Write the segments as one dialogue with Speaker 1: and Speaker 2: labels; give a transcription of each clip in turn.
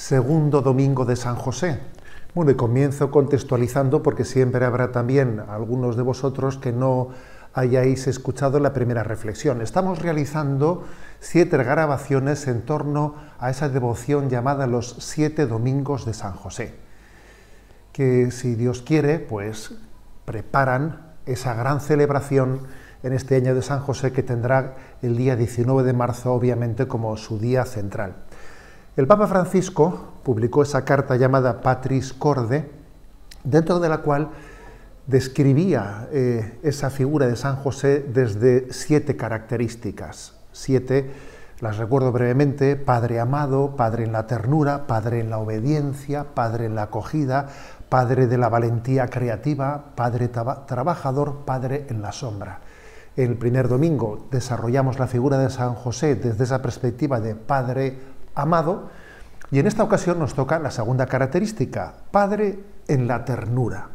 Speaker 1: segundo domingo de San José. Bueno, y comienzo contextualizando porque siempre habrá también algunos de vosotros que no hayáis escuchado la primera reflexión. Estamos realizando siete grabaciones en torno a esa devoción llamada los siete domingos de San José, que si Dios quiere, pues preparan esa gran celebración en este año de San José que tendrá el día 19 de marzo, obviamente, como su día central. El Papa Francisco publicó esa carta llamada Patris Corde, dentro de la cual describía eh, esa figura de San José desde siete características. Siete, las recuerdo brevemente, Padre amado, Padre en la ternura, Padre en la obediencia, Padre en la acogida, Padre de la valentía creativa, Padre trabajador, Padre en la sombra. El primer domingo desarrollamos la figura de San José desde esa perspectiva de Padre amado, y en esta ocasión nos toca la segunda característica, Padre en la ternura.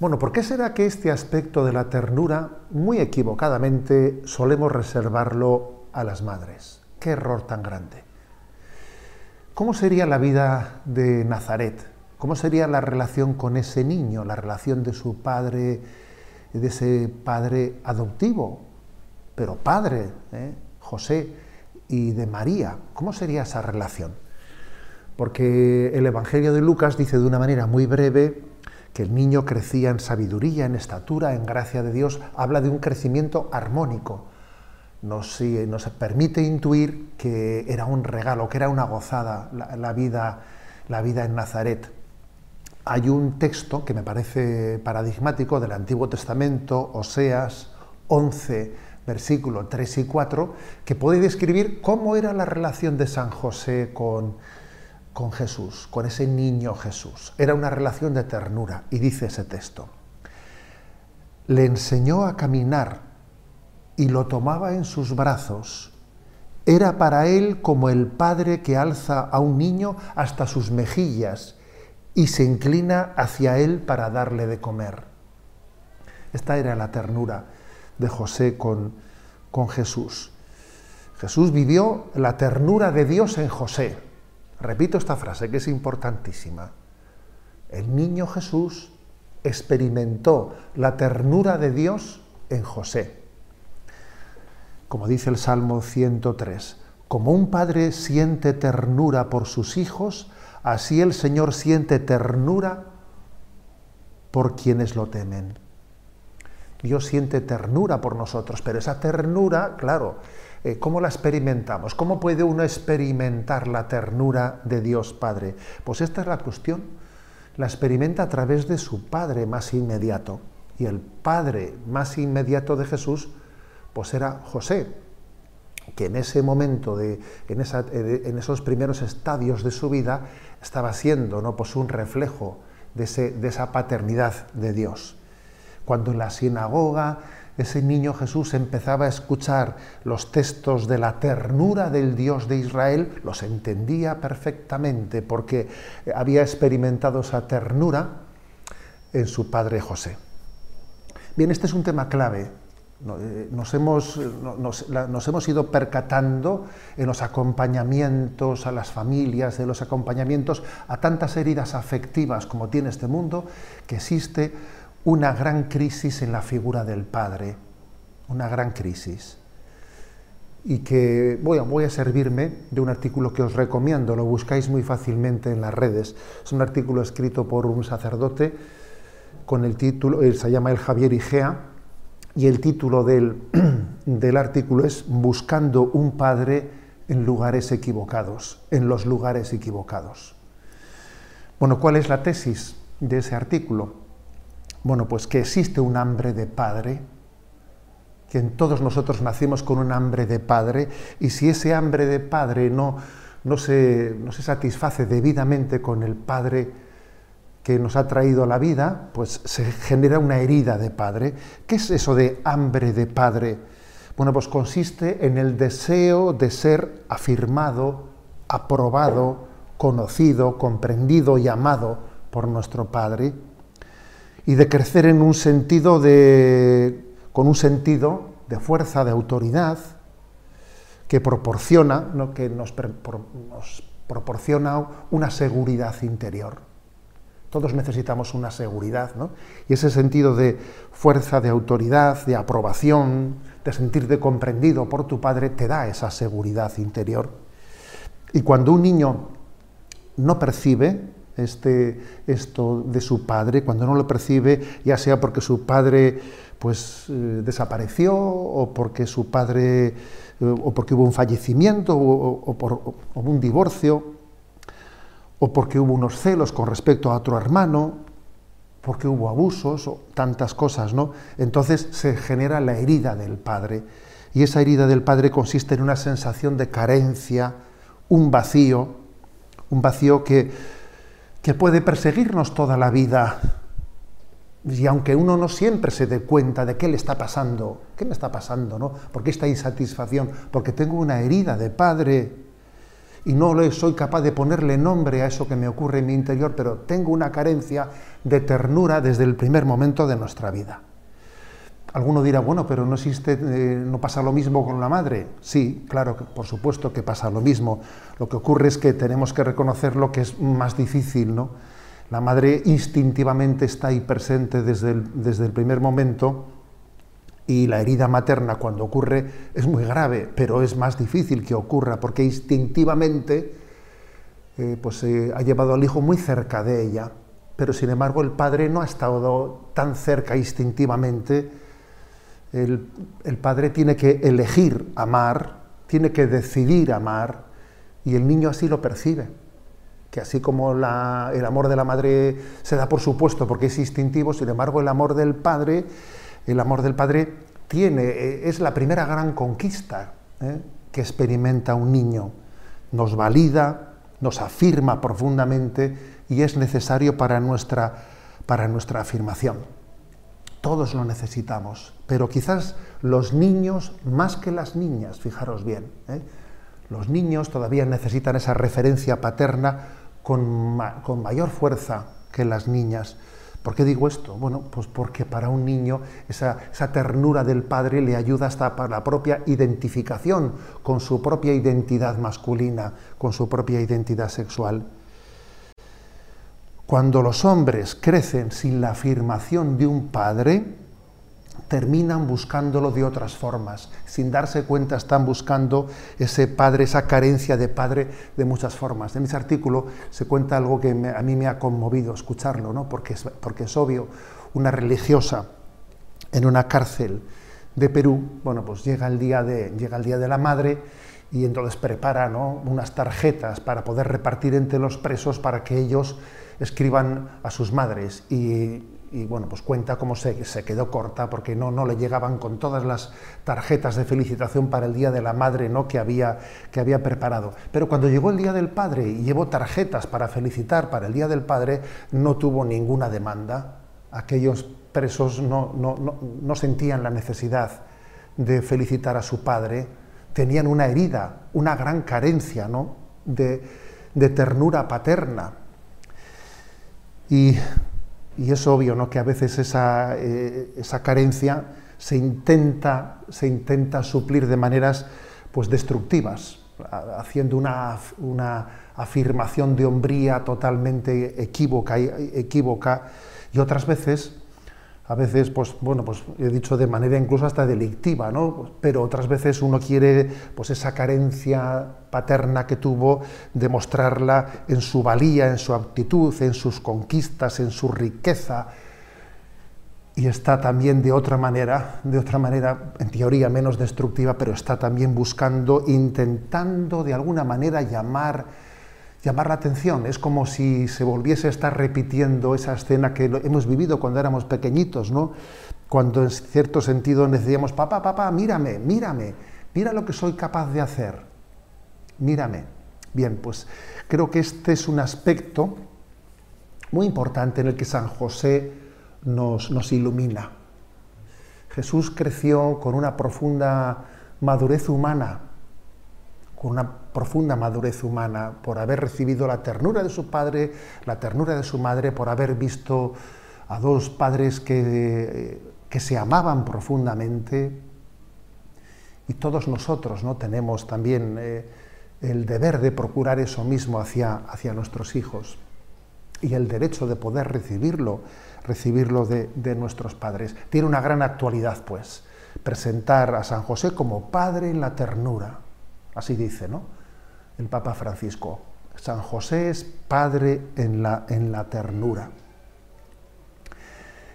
Speaker 1: Bueno, ¿por qué será que este aspecto de la ternura, muy equivocadamente, solemos reservarlo a las madres? Qué error tan grande. ¿Cómo sería la vida de Nazaret? ¿Cómo sería la relación con ese niño, la relación de su padre, de ese padre adoptivo, pero padre, ¿eh? José? Y de María. ¿Cómo sería esa relación? Porque el Evangelio de Lucas dice de una manera muy breve que el niño crecía en sabiduría, en estatura, en gracia de Dios, habla de un crecimiento armónico. Nos, nos permite intuir que era un regalo, que era una gozada la, vida, la vida en Nazaret. Hay un texto que me parece paradigmático del Antiguo Testamento, Oseas 11, versículo 3 y 4, que puede describir cómo era la relación de San José con, con Jesús, con ese niño Jesús. Era una relación de ternura, y dice ese texto. Le enseñó a caminar y lo tomaba en sus brazos. Era para él como el padre que alza a un niño hasta sus mejillas y se inclina hacia él para darle de comer. Esta era la ternura de José con, con Jesús. Jesús vivió la ternura de Dios en José. Repito esta frase que es importantísima. El niño Jesús experimentó la ternura de Dios en José. Como dice el Salmo 103, como un padre siente ternura por sus hijos, así el Señor siente ternura por quienes lo temen. Dios siente ternura por nosotros, pero esa ternura, claro, eh, ¿cómo la experimentamos? ¿Cómo puede uno experimentar la ternura de Dios Padre? Pues esta es la cuestión. La experimenta a través de su Padre más inmediato. Y el Padre más inmediato de Jesús, pues era José, que en ese momento, de, en, en, esos primeros estadios de su vida, estaba siendo ¿no? pues un reflejo de esa paternidad de Dios. Cuando en la sinagoga ese niño Jesús empezaba a escuchar los textos de la ternura del Dios de Israel, los entendía perfectamente porque había experimentado esa ternura en su padre José. Bien, este es un tema clave. Eh, nos hemos, nos, hemos, ido percatando en los acompañamientos a las familias, de los acompañamientos a tantas heridas afectivas como tiene este mundo, que existe una gran crisis en la figura del Padre, una gran crisis. Y que voy a, servirme de un artículo que os recomiendo, lo buscáis muy fácilmente en las redes. Es un artículo escrito por un sacerdote con el título, se llama el Javier Igea, y el título del, del artículo es Buscando un Padre en lugares equivocados, en los lugares equivocados. Bueno, ¿cuál es la tesis de ese artículo? Bueno, pues que existe un hambre de padre, que en todos nosotros nacimos con un hambre de padre, y si ese hambre de padre no, no, se, no se satisface debidamente con el padre que nos ha traído a la vida, pues se genera una herida de padre. ¿Qué es eso de hambre de padre? Bueno, pues consiste en el deseo de ser afirmado, aprobado, conocido, comprendido y amado por nuestro Padre y de crecer en un sentido de, con un sentido de fuerza, de autoridad, que proporciona, que nos, proporciona una seguridad interior. Todos necesitamos una seguridad, ¿no? Y ese sentido de fuerza, de autoridad, de aprobación, de sentirte comprendido por tu padre, te da esa seguridad interior. Y cuando un niño no percibe este, esto de su padre, cuando no lo percibe, ya sea porque su padre pues, eh, desapareció o porque su padre eh, o porque hubo un fallecimiento o, por, un divorcio o porque hubo unos celos con respecto a otro hermano, porque hubo abusos o tantas cosas, ¿no? Entonces se genera la herida del padre y esa herida del padre consiste en una sensación de carencia, un vacío, un vacío que que puede perseguirnos toda la vida. Y aunque uno no siempre se dé cuenta de qué le está pasando, ¿qué me está pasando? ¿no? ¿Por qué esta insatisfacción? Porque tengo una herida de padre y no soy capaz de ponerle nombre a eso que me ocurre en mi interior, pero tengo una carencia de ternura desde el primer momento de nuestra vida. Alguno dirá, bueno, pero no existe, eh, no pasa lo mismo con la madre. Sí, claro, por supuesto que pasa lo mismo. Lo que ocurre es que tenemos que reconocer lo que es más difícil, ¿no? La madre instintivamente está ahí presente desde el, desde el primer momento y la herida materna cuando ocurre es muy grave, pero es más difícil que ocurra porque instintivamente eh, pues, eh, ha llevado al hijo muy cerca de ella, pero sin embargo el padre no ha estado tan cerca instintivamente el, padre tiene que elegir amar, tiene que decidir amar, y el niño así lo percibe. Que así como el amor de la madre se da por supuesto porque es instintivo, sin embargo el amor del padre, el amor del padre tiene, eh, es la primera gran conquista ¿eh? que experimenta un niño. Nos valida, nos afirma profundamente y es necesario para nuestra, para nuestra afirmación. Todos lo necesitamos, pero quizás los niños más que las niñas, fijaros bien. ¿eh? Los niños todavía necesitan esa referencia paterna con, mayor fuerza que las niñas. ¿Por qué digo esto? Bueno, pues porque para un niño esa, esa, ternura del padre le ayuda hasta para la propia identificación con su propia identidad masculina, con su propia identidad sexual. Cuando los hombres crecen sin la afirmación de un padre, terminan buscándolo de otras formas. Sin darse cuenta están buscando ese padre, esa carencia de padre de muchas formas. En ese artículo se cuenta algo que a mí me ha conmovido escucharlo, ¿no? porque, es, porque es obvio, una religiosa en una cárcel de Perú, bueno, pues llega el día de, llega el día de la madre y entonces prepara unas tarjetas para poder repartir entre los presos para que ellos escriban a sus madres y, bueno, pues cuenta cómo se, se, quedó corta porque no, no le llegaban con todas las tarjetas de felicitación para el Día de la Madre ¿no? que, había, que había preparado. Pero cuando llegó el Día del Padre y llevó tarjetas para felicitar para el Día del Padre, no tuvo ninguna demanda. Aquellos presos no, no, no sentían la necesidad de felicitar a su padre, tenían una herida, una gran carencia ¿no? de, ternura paterna. Y, es obvio ¿no? que a veces esa, eh, esa carencia se intenta, se intenta suplir de maneras pues, destructivas, haciendo una, una afirmación de hombría totalmente equívoca, equívoca y otras veces a veces, pues bueno, pues he dicho de manera incluso hasta delictiva, ¿no? Pero otras veces uno quiere, pues esa carencia paterna que tuvo, demostrarla en su valía, en su aptitud, en sus conquistas, en su riqueza. Y está también de otra manera, de otra manera, en teoría menos destructiva, pero está también buscando, intentando de alguna manera llamar llamar la atención. Es como si se volviese a estar repitiendo esa escena que hemos vivido cuando éramos pequeñitos, ¿no? Cuando en cierto sentido decíamos, papá, papá, mírame, mírame, mira lo que soy capaz de hacer, mírame. Bien, pues creo que este es un aspecto muy importante en el que San José nos, nos ilumina. Jesús creció con una profunda madurez humana, con una profunda madurez humana, por haber recibido la ternura de su padre, la ternura de su madre, por haber visto a dos padres que, que se amaban profundamente. Y todos nosotros ¿no? tenemos también eh, el deber de procurar eso mismo hacia, hacia nuestros hijos y el derecho de poder recibirlo, recibirlo de, de, nuestros padres. Tiene una gran actualidad, pues, presentar a San José como padre en la ternura. Así dice, ¿no? El Papa Francisco. San José es padre en la, en la ternura.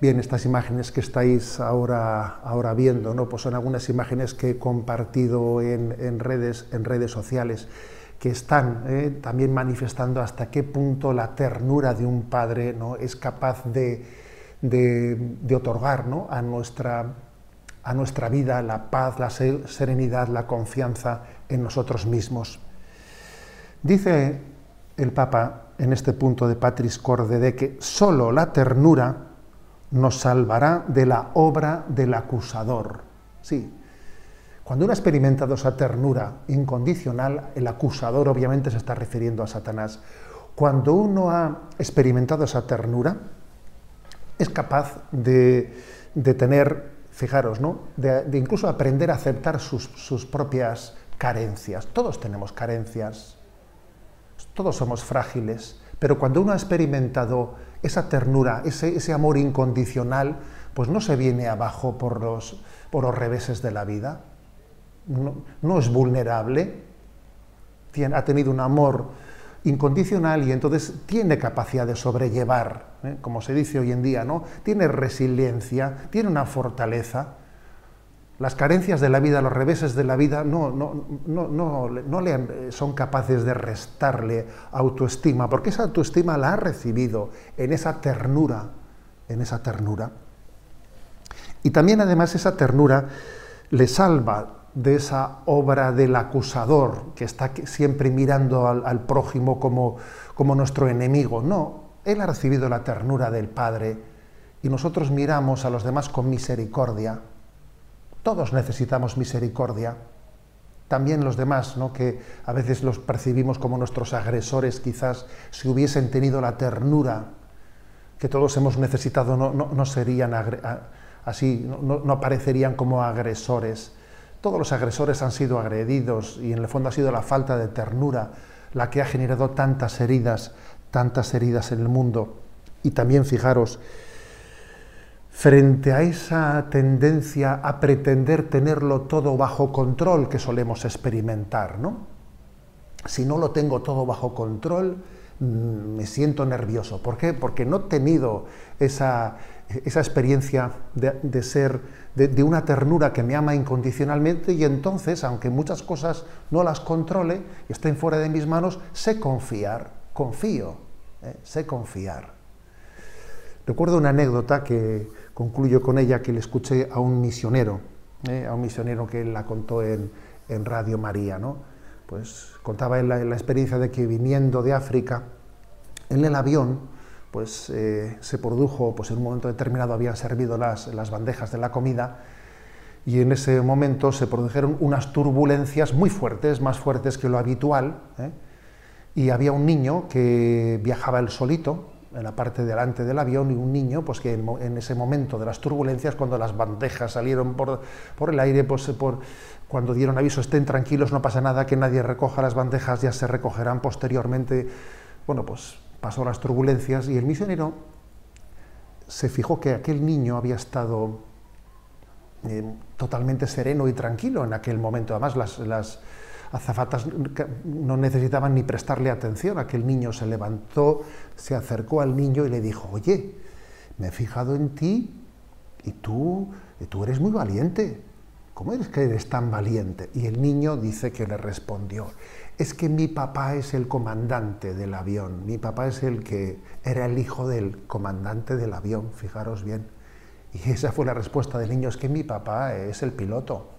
Speaker 1: Bien, estas imágenes que estáis ahora, ahora viendo, ¿no? pues son algunas imágenes que he compartido en, en redes, en redes sociales que están ¿eh? también manifestando hasta qué punto la ternura de un padre ¿no? es capaz de, de, de otorgar ¿no? a, nuestra, a nuestra vida la paz, la serenidad, la confianza en nosotros mismos. Dice el Papa en este punto de Patris Corde de que sólo la ternura nos salvará de la obra del acusador. Sí, cuando uno ha experimentado esa ternura incondicional, el acusador obviamente se está refiriendo a Satanás. Cuando uno ha experimentado esa ternura, es capaz de, de tener, fijaros, ¿no? De, de, incluso aprender a aceptar sus, sus propias carencias. Todos tenemos carencias, todos somos frágiles, pero cuando uno ha experimentado esa ternura, ese, ese amor incondicional, pues no se viene abajo por los, por los reveses de la vida, no, es vulnerable, tiene, ha tenido un amor incondicional y entonces tiene capacidad de sobrellevar, ¿eh? como se dice hoy en día, ¿no? Tiene resiliencia, tiene una fortaleza. Las carencias de la vida, los reveses de la vida, no, no, no, no, no le son capaces de restarle autoestima, porque esa autoestima la ha recibido en esa ternura, en esa ternura. Y también además esa ternura le salva de esa obra del acusador, que está siempre mirando al, al prójimo como, como nuestro enemigo. No, él ha recibido la ternura del Padre y nosotros miramos a los demás con misericordia todos necesitamos misericordia. También los demás, ¿no? que a veces los percibimos como nuestros agresores, quizás si hubiesen tenido la ternura que todos hemos necesitado, no, serían así, no, no aparecerían como agresores. Todos los agresores han sido agredidos y en el fondo ha sido la falta de ternura la que ha generado tantas heridas, tantas heridas en el mundo. Y también fijaros, frente a esa tendencia a pretender tenerlo todo bajo control que solemos experimentar, ¿no? Si no lo tengo todo bajo control, mm, me siento nervioso. ¿Por qué? Porque no he tenido esa, esa experiencia de, ser, de, de, una ternura que me ama incondicionalmente y entonces, aunque muchas cosas no las controle y estén fuera de mis manos, sé confiar, confío, ¿eh? sé confiar. Recuerdo una anécdota que concluyo con ella que le escuché a un misionero, ¿eh? a un misionero que la contó en, en Radio María. ¿no? Pues contaba él la, experiencia de que viniendo de África, en el avión, pues eh, se produjo, pues en un momento determinado habían servido las, las bandejas de la comida y en ese momento se produjeron unas turbulencias muy fuertes, más fuertes que lo habitual, ¿eh? y había un niño que viajaba él solito, en la parte delante del avión y un niño pues que en, ese momento de las turbulencias cuando las bandejas salieron por, por el aire pues por, cuando dieron aviso estén tranquilos no pasa nada que nadie recoja las bandejas ya se recogerán posteriormente bueno pues pasó las turbulencias y el misionero se fijó que aquel niño había estado eh, totalmente sereno y tranquilo en aquel momento. Además las azafatas no necesitaban ni prestarle atención. Aquel niño se levantó, se acercó al niño y le dijo, oye, me he fijado en ti y tú, y tú eres muy valiente. ¿Cómo eres que eres tan valiente? Y el niño dice que le respondió, es que mi papá es el comandante del avión, mi papá es el que era el hijo del comandante del avión, fijaros bien. Y esa fue la respuesta del niño, es que mi papá es el piloto.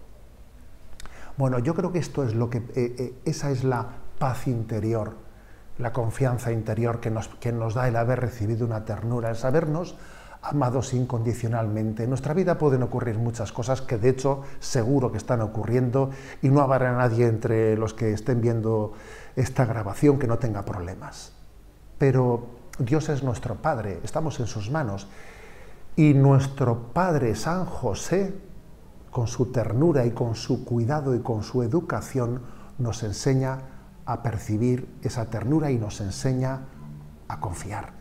Speaker 1: Bueno, yo creo que esto es lo que, eh, eh, esa es la paz interior, la confianza interior que nos, que nos da el haber recibido una ternura, el sabernos amados incondicionalmente. En nuestra vida pueden ocurrir muchas cosas que de hecho seguro que están ocurriendo y no habrá nadie entre los que estén viendo esta grabación que no tenga problemas. Pero Dios es nuestro Padre, estamos en sus manos y nuestro Padre San José con su ternura y con su cuidado y con su educación, nos enseña a percibir esa ternura y nos enseña a confiar.